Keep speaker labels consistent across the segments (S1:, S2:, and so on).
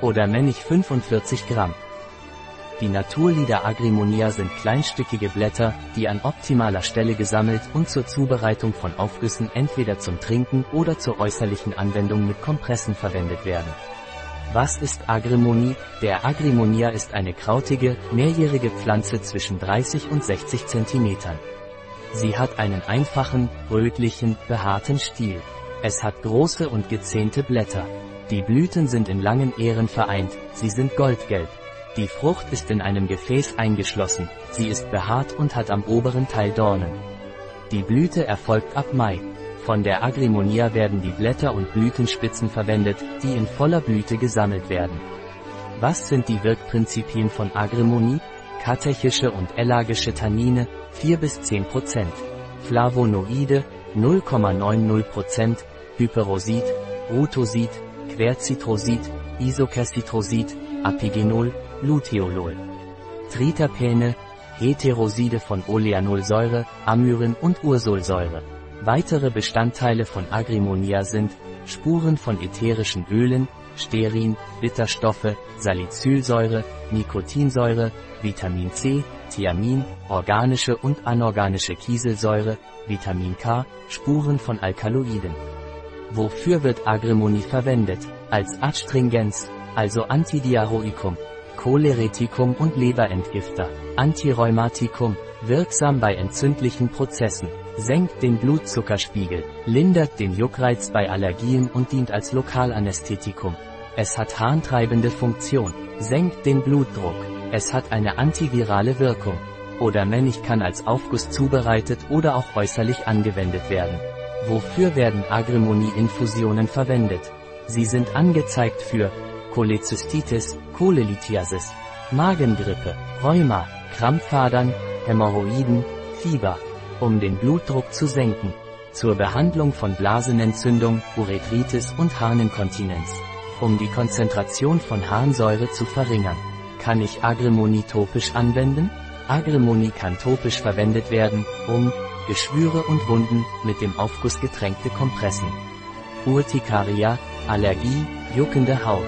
S1: oder männlich 45 Gramm. Die Naturlieder Agrimonia sind kleinstückige Blätter, die an optimaler Stelle gesammelt und zur Zubereitung von Aufgüssen entweder zum Trinken oder zur äußerlichen Anwendung mit Kompressen verwendet werden. Was ist Agrimonie? Der Agrimonia ist eine krautige, mehrjährige Pflanze zwischen 30 und 60 cm. Sie hat einen einfachen, rötlichen, behaarten Stiel. Es hat große und gezähnte Blätter. Die Blüten sind in langen Ähren vereint, sie sind goldgelb. Die Frucht ist in einem Gefäß eingeschlossen, sie ist behaart und hat am oberen Teil Dornen. Die Blüte erfolgt ab Mai. Von der Agrimonia werden die Blätter und Blütenspitzen verwendet, die in voller Blüte gesammelt werden. Was sind die Wirkprinzipien von Agrimonie? Katechische und ellagische Tannine, 4 bis 10 Prozent. Flavonoide, 0,90% Hyperosid, Rutosid, Quercitrosid, Isokercitrosid, Apigenol, Luteolol. Triterpene, Heteroside von Oleanolsäure, Amyrin und Ursolsäure. Weitere Bestandteile von Agrimonia sind Spuren von ätherischen Ölen, Sterin, Bitterstoffe, Salicylsäure, Nikotinsäure, Vitamin C, Thiamin, organische und anorganische Kieselsäure, Vitamin K, Spuren von Alkaloiden. Wofür wird Agrimonie verwendet? Als Adstringenz, also Antidiarrhoikum, Choleretikum und Leberentgifter, Antirheumatikum, wirksam bei entzündlichen Prozessen, senkt den Blutzuckerspiegel, lindert den Juckreiz bei Allergien und dient als Lokalanästhetikum. Es hat harntreibende Funktion, senkt den Blutdruck, es hat eine antivirale Wirkung. Oder männlich kann als Aufguss zubereitet oder auch äußerlich angewendet werden. Wofür werden Agrimonie-Infusionen verwendet? Sie sind angezeigt für Cholezystitis, Cholelithiasis, Magengrippe, Rheuma, Krampfadern, Hämorrhoiden, Fieber, um den Blutdruck zu senken, zur Behandlung von Blasenentzündung, Urethritis und Harninkontinenz, um die Konzentration von Harnsäure zu verringern. Kann ich Agrimonie topisch anwenden? Agrimonie kann topisch verwendet werden, um Geschwüre und Wunden mit dem Aufguss getränkte Kompressen. Urtikaria, Allergie, juckende Haut.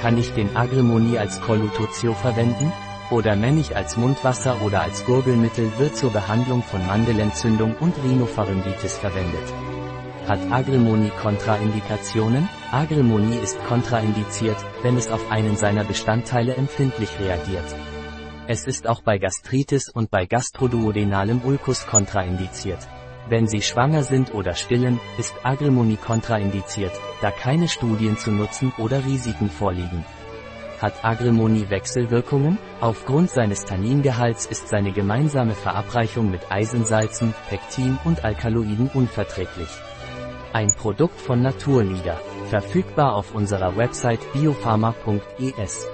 S1: Kann ich den Agrimonie als Collutotio verwenden? Oder männlich als Mundwasser oder als Gurgelmittel wird zur Behandlung von Mandelentzündung und Rhinopharyngitis verwendet. Hat Agrimonie Kontraindikationen? Agrimonie ist kontraindiziert, wenn es auf einen seiner Bestandteile empfindlich reagiert. Es ist auch bei Gastritis und bei gastroduodenalem Ulkus kontraindiziert. Wenn Sie schwanger sind oder stillen, ist Agrimonie kontraindiziert, da keine Studien zu Nutzen oder Risiken vorliegen. Hat Agrimonie Wechselwirkungen? Aufgrund seines Tanningehalts ist seine gemeinsame Verabreichung mit Eisensalzen, Pektin und Alkaloiden unverträglich. Ein Produkt von Naturlieder, verfügbar auf unserer Website biopharma.es.